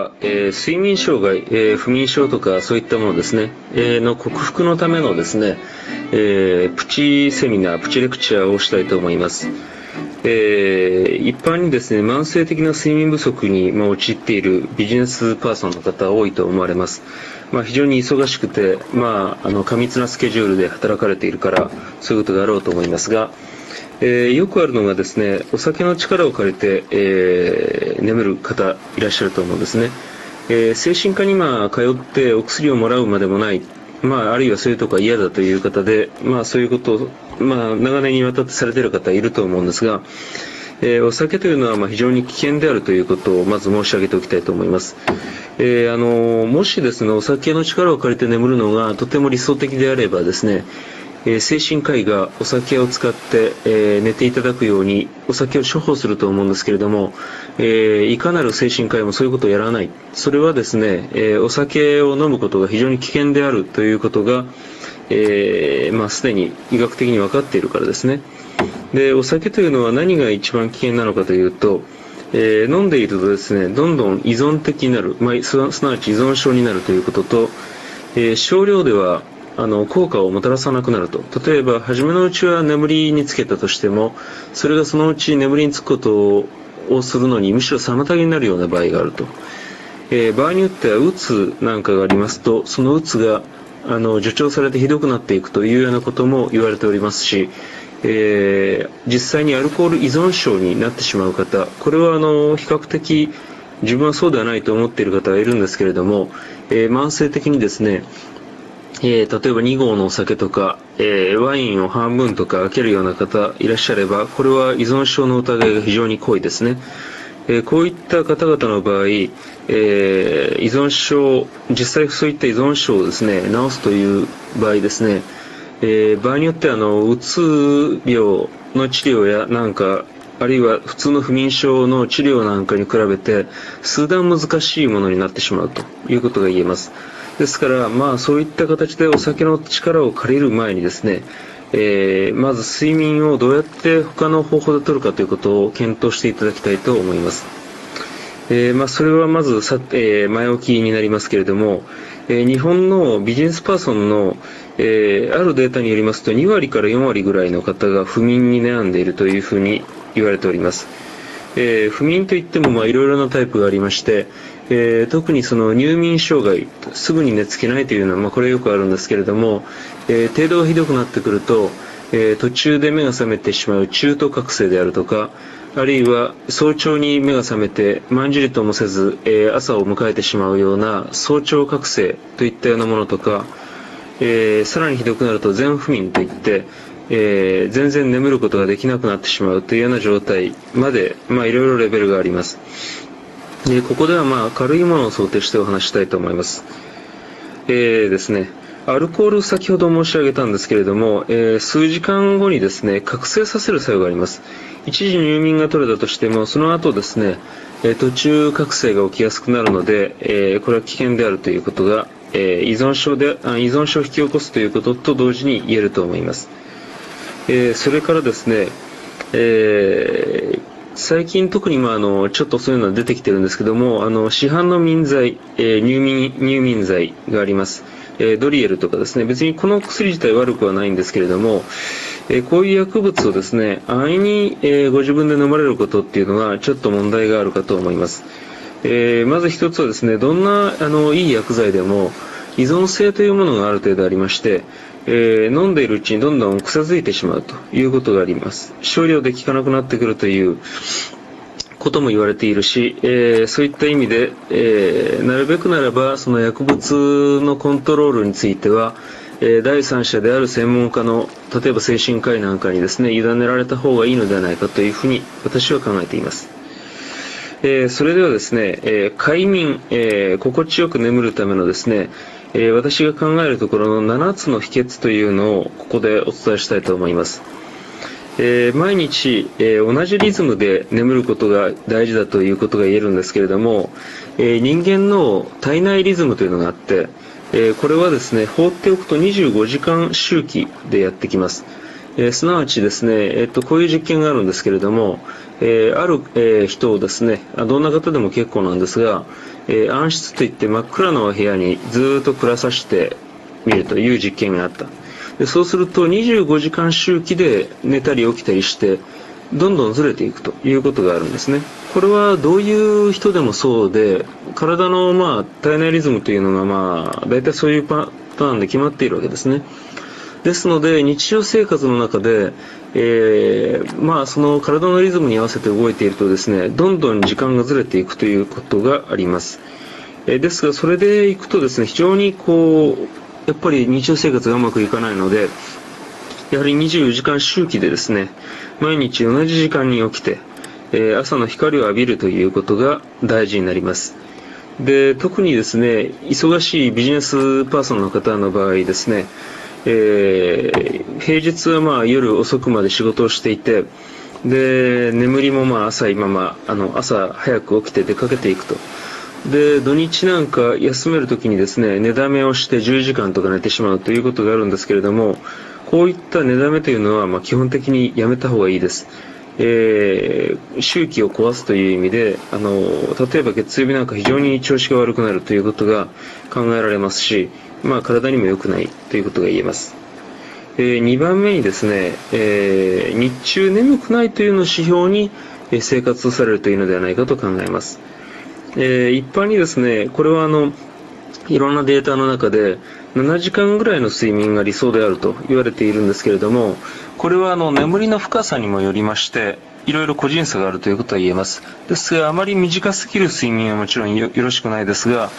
は、えー、睡眠障害、えー、不眠症とかそういったものですね、えー、の克服のためのですね、えプチセミナー、プチレクチャーをしたいと思います。え一般にですね、慢性的な睡眠不足に、まあ、陥っているビジネスパーソンの方多いと思われます。まあ、非常に忙しくて、まあ、あの過密なスケジュールで働かれているからそういうことがあろうと思いますが、えー、よくあるのがですねお酒の力を借りて、えー、眠る方いらっしゃると思うんですね、えー、精神科に今通ってお薬をもらうまでもない、まあ、あるいはそういうとこは嫌だという方で、まあ、そういうことを、まあ、長年にわたってされている方いると思うんですが、え、お酒というのはま非常に危険であるということをまず申し上げておきたいと思います。えー、あのもしですねお酒の力を借りて眠るのがとても理想的であればですねえー、精神科医がお酒を使って、えー、寝ていただくようにお酒を処方すると思うんですけれども、えー、いかなる精神科医もそういうことをやらない。それはですね、えお酒を飲むことが非常に危険であるということが、えまあ、すでに医学的に分かっているからですね。でお酒というのは何が一番危険なのかというと、え飲んでいるとですねどんどん依存的になる、まあ、すなわち依存症になるということと、え少量ではあの効果をもたらさなくなると。例えば初めのうちは眠りにつけたとしてもそれがそのうち眠りにつくことをするのにむしろ妨げになるような場合があると、えー、場合によってはうつなんかがありますとそのうつがあの助長されてひどくなっていくというようなことも言われておりますし、えー、実際にアルコール依存症になってしまう方これはあの比較的自分はそうではないと思っている方がいるんですけれども、えー、慢性的にですねえー、例えば2合のお酒とか、えー、ワインを半分とか開けるような方いらっしゃれば、これは依存症の疑いが非常に濃いですね。えー、こういった方々の場合、え依存症、実際そういった依存症をですね、治すという場合ですね、え場合によってはあの、うつ病の治療やなんか、あるいは普通の不眠症の治療なんかに比べて、数段難しいものになってしまうということが言えます。ですから、まあ、そういった形でお酒の力を借りる前にですね、えー、まず睡眠をどうやって他の方法で取るかということを検討していただきたいと思います。えー、まあ、それはまずさ、えー、前置きになりますけれども、え日本のビジネスパーソンの、えあるデータによりますと2割から4割ぐらいの方が不眠に悩んでいるというふうに言われております。え不眠といってもいろいろなタイプがありまして、えー、特にその入眠障害すぐに寝つけないというのは、まあ、これよくあるんですけれども、えー、程度がひどくなってくると、えー、途中で目が覚めてしまう中途覚醒であるとかあるいは早朝に目が覚めてまんじりともせず、え朝を迎えてしまうような早朝覚醒といったようなものとか、えさらにひどくなると全不眠といって、え全然眠ることができなくなってしまうというような状態まで、まあ、いろいろレベルがあります。でここではまあ軽いものを想定してお話したいと思います。えー、ですね、アルコール先ほど申し上げたんですけれども、えー、数時間後にですね、覚醒させる作用があります。一時入眠が取れたとしても、その後ですね、え途中覚醒が起きやすくなるので、え、これは危険であるということが、え依存症であ依存症を引き起こすということと同時に言えると思います。えそれからですね、えー、最近特にまああのちょっとそういうのは出てきてるんですけどもあの市販の眠剤、えー、入眠入眠剤があります、えー、ドリエルとかですね。別にこの薬自体悪くはないんですけれども、えー、こういう薬物をですね安易に、えご自分で飲まれることっていうのはちょっと問題があるかと思います、えまず一つはですねどんなあのいい薬剤でも依存性というものがある程度ありまして、えー、飲んでいるうちにどんどん癖づいてしまうということがあります。少量で効かなくなってくるということも言われているし、えー、そういった意味で、えー、なるべくならばその薬物のコントロールについては、え第三者である専門家の例えば精神科医なんかにですね委ねられた方がいいのではないかというふうに私は考えています。えそれではですね、え快眠、え心地よく眠るためのですね、え、私が考えるところの7つの秘訣というのをここでお伝えしたいと思います。えー、毎日、えー、同じリズムで眠ることが大事だということが言えるんですけれども、え人間の体内リズムというのがあって、えこれはですね放っておくと25時間周期でやってきます。えー、すなわちですね、えっと、こういう実験があるんですけれども、えー、ある、え、人をですね、どんな方でも結構なんですが、え、暗室といって真っ暗な部屋にずっと暮らさせてみるという実験があった。でそうすると25時間周期で寝たり起きたりして、どんどんずれていくということがあるんですね。これはどういう人でもそうで、体のまあ体内リズムというのがまあ大体そういうパターンで決まっているわけですね。ですので日常生活の中で、えー、まあその体のリズムに合わせて動いているとですね、どんどん時間がずれていくということがあります。えー、ですがそれでいくとですね、非常にこうやっぱり日常生活がうまくいかないので、やはり24時間周期でですね、毎日同じ時間に起きて、えー、朝の光を浴びるということが大事になります。で、特にですね、忙しいビジネスパーソンの方の場合ですね、えー、平日はまあ夜遅くまで仕事をしていて、で、眠りもまあ浅いまま、あの、朝早く起きて出かけていくと。で、土日なんか休めるときにですね、寝だめをして10時間とか寝てしまうということがあるんですけれども、こういった寝だめというのは、まあ、基本的にやめた方がいいです。えー、周期を壊すという意味で、あの、例えば月曜日なんか非常に調子が悪くなるということが考えられますし、まあ、体にも良くないということが言えます。えー、2番目にですね、えー、日中眠くないというのを指標に生活をされるというのではないかと考えます。え、一般にですね、これはあの、いろんなデータの中で7時間ぐらいの睡眠が理想であると言われているんですけれどもこれはあの眠りの深さにもよりましていろいろ個人差があるということは言えます。ですがあまり短すぎる睡眠はもちろんよろしくないですが、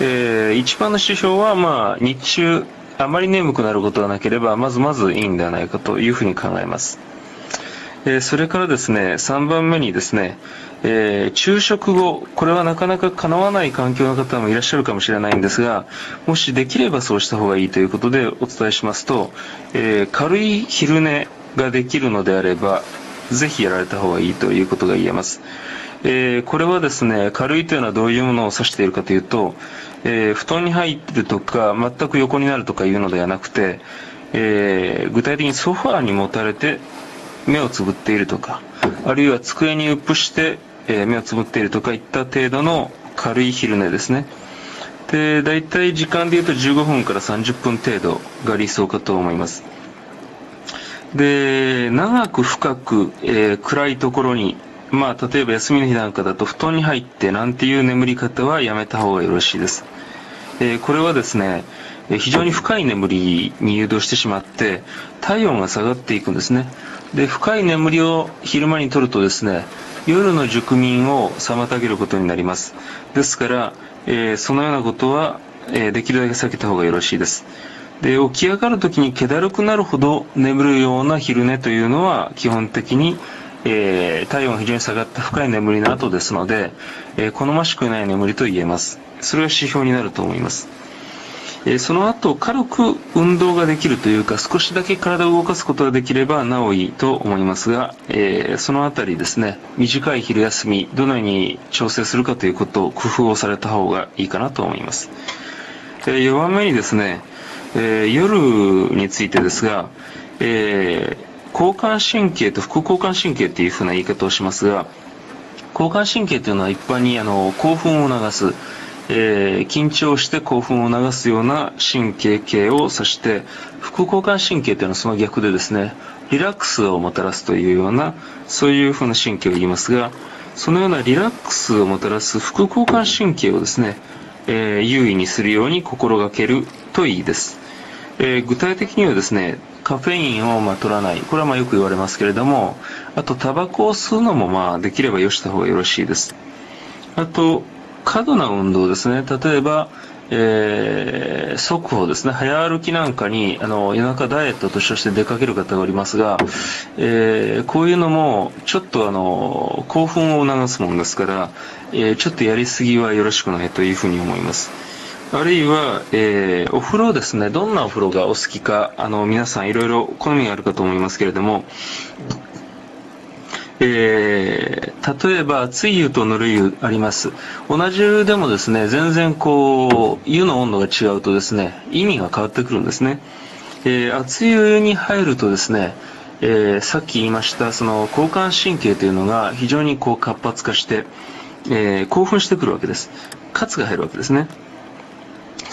えー、一番の指標はまあ日中あまり眠くなることがなければまずまずいいんではないかというふうに考えます。えそれからですね、3番目にですね、えー、昼食後、これはなかなか叶わない環境の方もいらっしゃるかもしれないんですが、もしできればそうした方がいいということでお伝えしますと、えー、軽い昼寝ができるのであれば、ぜひやられた方がいいということが言えます。えー、これはですね、軽いというのはどういうものを指しているかというと、えー、布団に入ってるとか、全く横になるとかいうのではなくて、えー、具体的にソファーに持たれて目をつぶっているとか、あるいは机にうっぷして、え、目をつぶっているとかいった程度の軽い昼寝ですね。で、大体時間で言うと15分から30分程度が理想かと思います。で、長く深く、えー、暗いところに、まあ、例えば休みの日なんかだと布団に入ってなんていう眠り方はやめた方がよろしいです。えー、これはですね、非常に深い眠りに誘導してしまって体温が下がっていくんですね。で深い眠りを昼間にとるとですね夜の熟眠を妨げることになります。ですから、えー、そのようなことは、えー、できるだけ避けた方がよろしいです。で起き上がるときに気だるくなるほど眠るような昼寝というのは基本的にえー、体温が非常に下がった深い眠りの後ですので、えー、好ましくない眠りと言えます。それが指標になると思います。えその後軽く運動ができるというか少しだけ体を動かすことができればなおいいと思いますが、えー、そのあたりですね短い昼休みどのように調整するかということを工夫をされた方がいいかなと思います、えー、4番目にですね、えー、夜についてですが、えー交感神経と副交感神経というふうな言い方をしますが交感神経というのは一般にあの興奮を促すえー、緊張して興奮を流すような神経系を指して副交感神経というのはその逆でですねリラックスをもたらすというようなそういうふうな神経を言いますがそのようなリラックスをもたらす副交感神経をですね、え、優位にするように心がけるといいです、えー、具体的にはですねカフェインをまあ取らないこれはまあよく言われますけれどもあとタバコを吸うのもまあできればよした方がよろしいですあと過度な運動ですね。例えば、えー、速歩ですね。早歩きなんかに、あの、夜中ダイエットとして出かける方がおりますが、えー、こういうのも、ちょっとあの、興奮を促すものですから、え、ちょっとやりすぎはよろしくないというふうに思います。あるいは、えー、お風呂ですね。どんなお風呂がお好きか、あの、皆さんいろいろ好みがあるかと思いますけれども、えー、例えば熱い湯とぬるい湯あります同じ湯でもですね全然こう湯の温度が違うとですね意味が変わってくるんですねえー、熱い湯に入るとですね、えー、さっき言いましたその交感神経というのが非常にこう活発化して、え、興奮してくるわけです。喝が入るわけですね。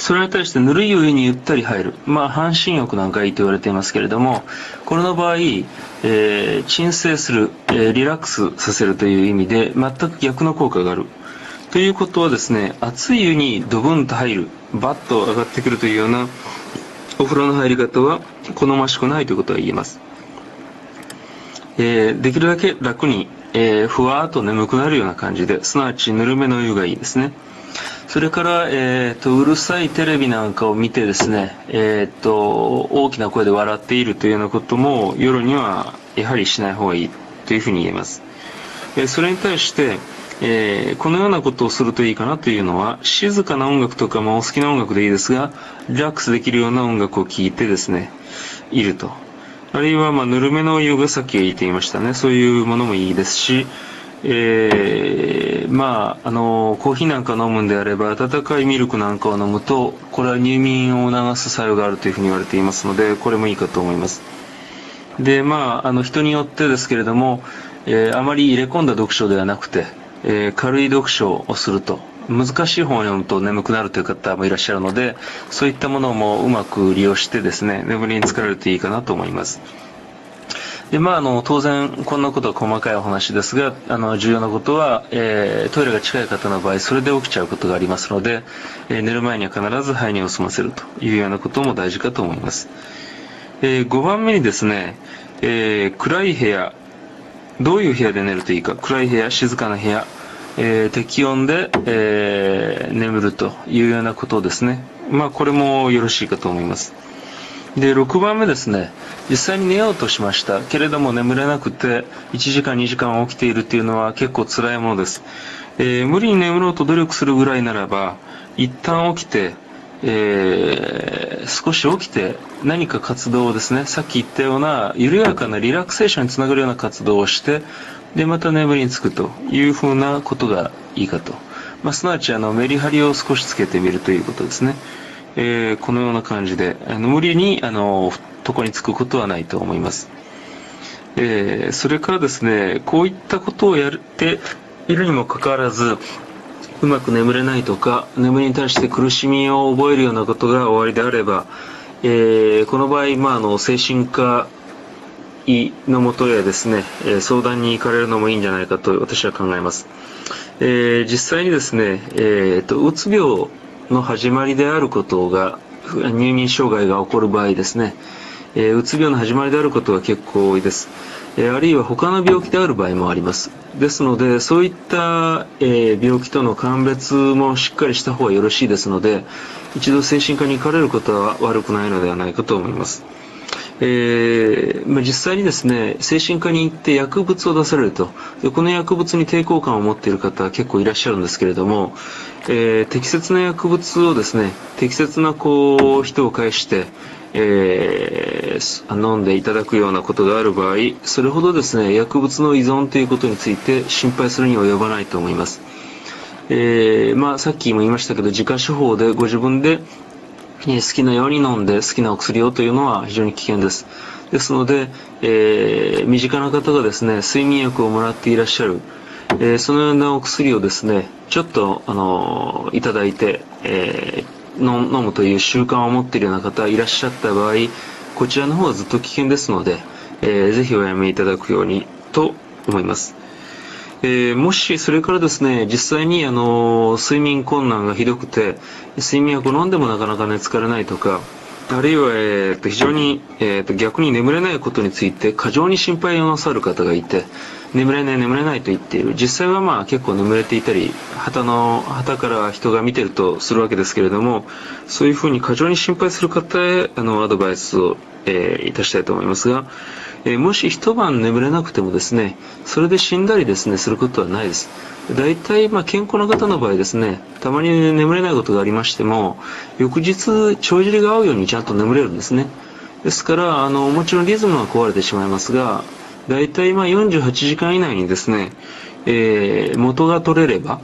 それに対してぬるいお湯にゆったり入る。まあ、半身浴なんかいいと言われていますけれども、これの場合、えー、鎮静する、えー、リラックスさせるという意味で、全く逆の効果がある。ということはですね、熱い湯にドブンと入る、バッと上がってくるというようなお風呂の入り方は好ましくないということが言えます。えー、できるだけ楽に、え、ふわーっと眠くなるような感じで、すなわちぬるめの湯がいいですね。それから、えーと、うるさいテレビなんかを見てですね、えーと、大きな声で笑っているというようなことも夜にはやはりしない方がいいというふうに言えます。えー、それに対して、えー、このようなことをするといいかなというのは静かな音楽とか、まあ、お好きな音楽でいいですがリラックスできるような音楽を聴いてですねいるとあるいは、まあ、ぬるめの湯がさっき言っていましたねそういうものもいいですし、えー、まあ、あのコーヒーなんか飲むんであれば温かいミルクなんかを飲むとこれは入眠を促す作用があるというふうに言われていますのでこれもいいかと思います。でまああの人によってですけれども、えー、あまり入れ込んだ読書ではなくてえー、軽い読書をすると難しい本を読むと眠くなるという方もいらっしゃるのでそういったものもうまく利用してですね眠りに疲れるといいかなと思います。でまあ、あの当然こんなことは細かいお話ですがあの重要なことは、えー、トイレが近い方の場合それで起きちゃうことがありますので、えー、寝る前には必ず肺にを済ませるというようなことも大事かと思います、えー、5番目にですね、え暗い部屋。どういう部屋で寝るといいか。暗い部屋静かな部屋、え、適温で、え、眠るというようなことですね。まあこれもよろしいかと思います。で6番目ですね。実際に寝ようとしました。けれども眠れなくて1時間2時間起きているというのは結構辛いものです、えー、無理に眠ろうと努力するぐらいならば一旦起きてえー、少し起きて何か活動をですねさっき言ったような緩やかなリラクセーションにつながるような活動をしてでまた眠りにつくというふうなことがいいかと、まあ、すなわちあのメリハリを少しつけてみるということですね、えー、このような感じであの無理にあの床につくことはないと思います、えー、それからですねこういったことをやっているにもかかわらずうまく眠れないとか眠りに対して苦しみを覚えるようなことが終わりであれば、えー、この場合、まあ、あの精神科医のもとへですね、え相談に行かれるのもいいんじゃないかと私は考えます、えー、実際にですね、えーと、うつ病の始まりであることが入眠障害が起こる場合ですね、えー、うつ病の始まりであることは結構多いです。えあるいは他の病気である場合もあります。ですのでそういった、え病気との鑑別もしっかりした方がよろしいですので一度精神科に行かれることは悪くないのではないかと思います、えー、まあ、実際にですね精神科に行って薬物を出されると。でこの薬物に抵抗感を持っている方は結構いらっしゃるんですけれども、えー、適切な薬物をですね適切なこう人を介してえー、飲んでいただくようなことがある場合それほどですね薬物の依存ということについて心配するには及ばないと思います、えー、まあ、さっきも言いましたけど自家処方でご自分で好きなように飲んで好きなお薬をというのは非常に危険ですですので、えー、身近な方がですね睡眠薬をもらっていらっしゃるえー、そのようなお薬をですねちょっとあのいただいて、えー飲むという習慣を持っているような方いらっしゃった場合こちらの方はずっと危険ですので、えー、ぜひおやめいただくようにと思います。えー、もしそれからですね実際にあの睡眠困難がひどくて睡眠薬を飲んでもなかなか寝つかれないとかあるいは、えー、と非常に、えー、と逆に眠れないことについて過剰に心配をなさる方がいて眠れない眠れないと言っている。実際はまあ結構眠れていたり旗の旗から人が見てるとするわけですけれどもそういうふうに過剰に心配する方へあのアドバイスを、えー、いたしたいと思いますが、えー、もし一晩眠れなくてもですねそれで死んだりですねすることはないです。大体まあ健康な方の場合ですねたまに眠れないことがありましても翌日帳尻が合うようにちゃんと眠れるんですね。ですからあのもちろんリズムは壊れてしまいますが大体まあ48時間以内にですね、えー、元が取れれば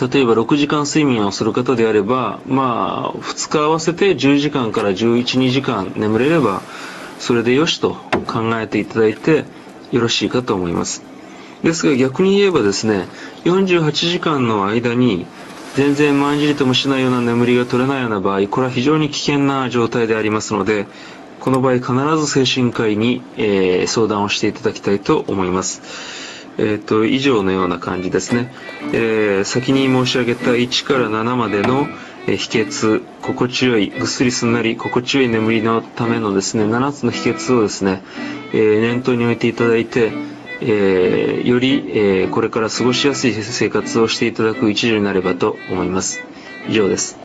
例えば6時間睡眠をする方であれば、まあ、2日合わせて10時間から11、2時間眠れれば、それでよしと考えていただいてよろしいかと思います。ですが逆に言えばですね、48時間の間に全然まんじりともしないような眠りが取れないような場合、これは非常に危険な状態でありますので、この場合必ず精神科医に、えー、相談をしていただきたいと思います。えっ、ー、と、以上のような感じですね。えー、先に申し上げた1から7までの、秘訣、心地よい、ぐっすりすんなり心地よい眠りのためのですね、7つの秘訣をですね、え、念頭に置いていただいて、え、より、え、これから過ごしやすい生活をしていただく一助になればと思います。以上です。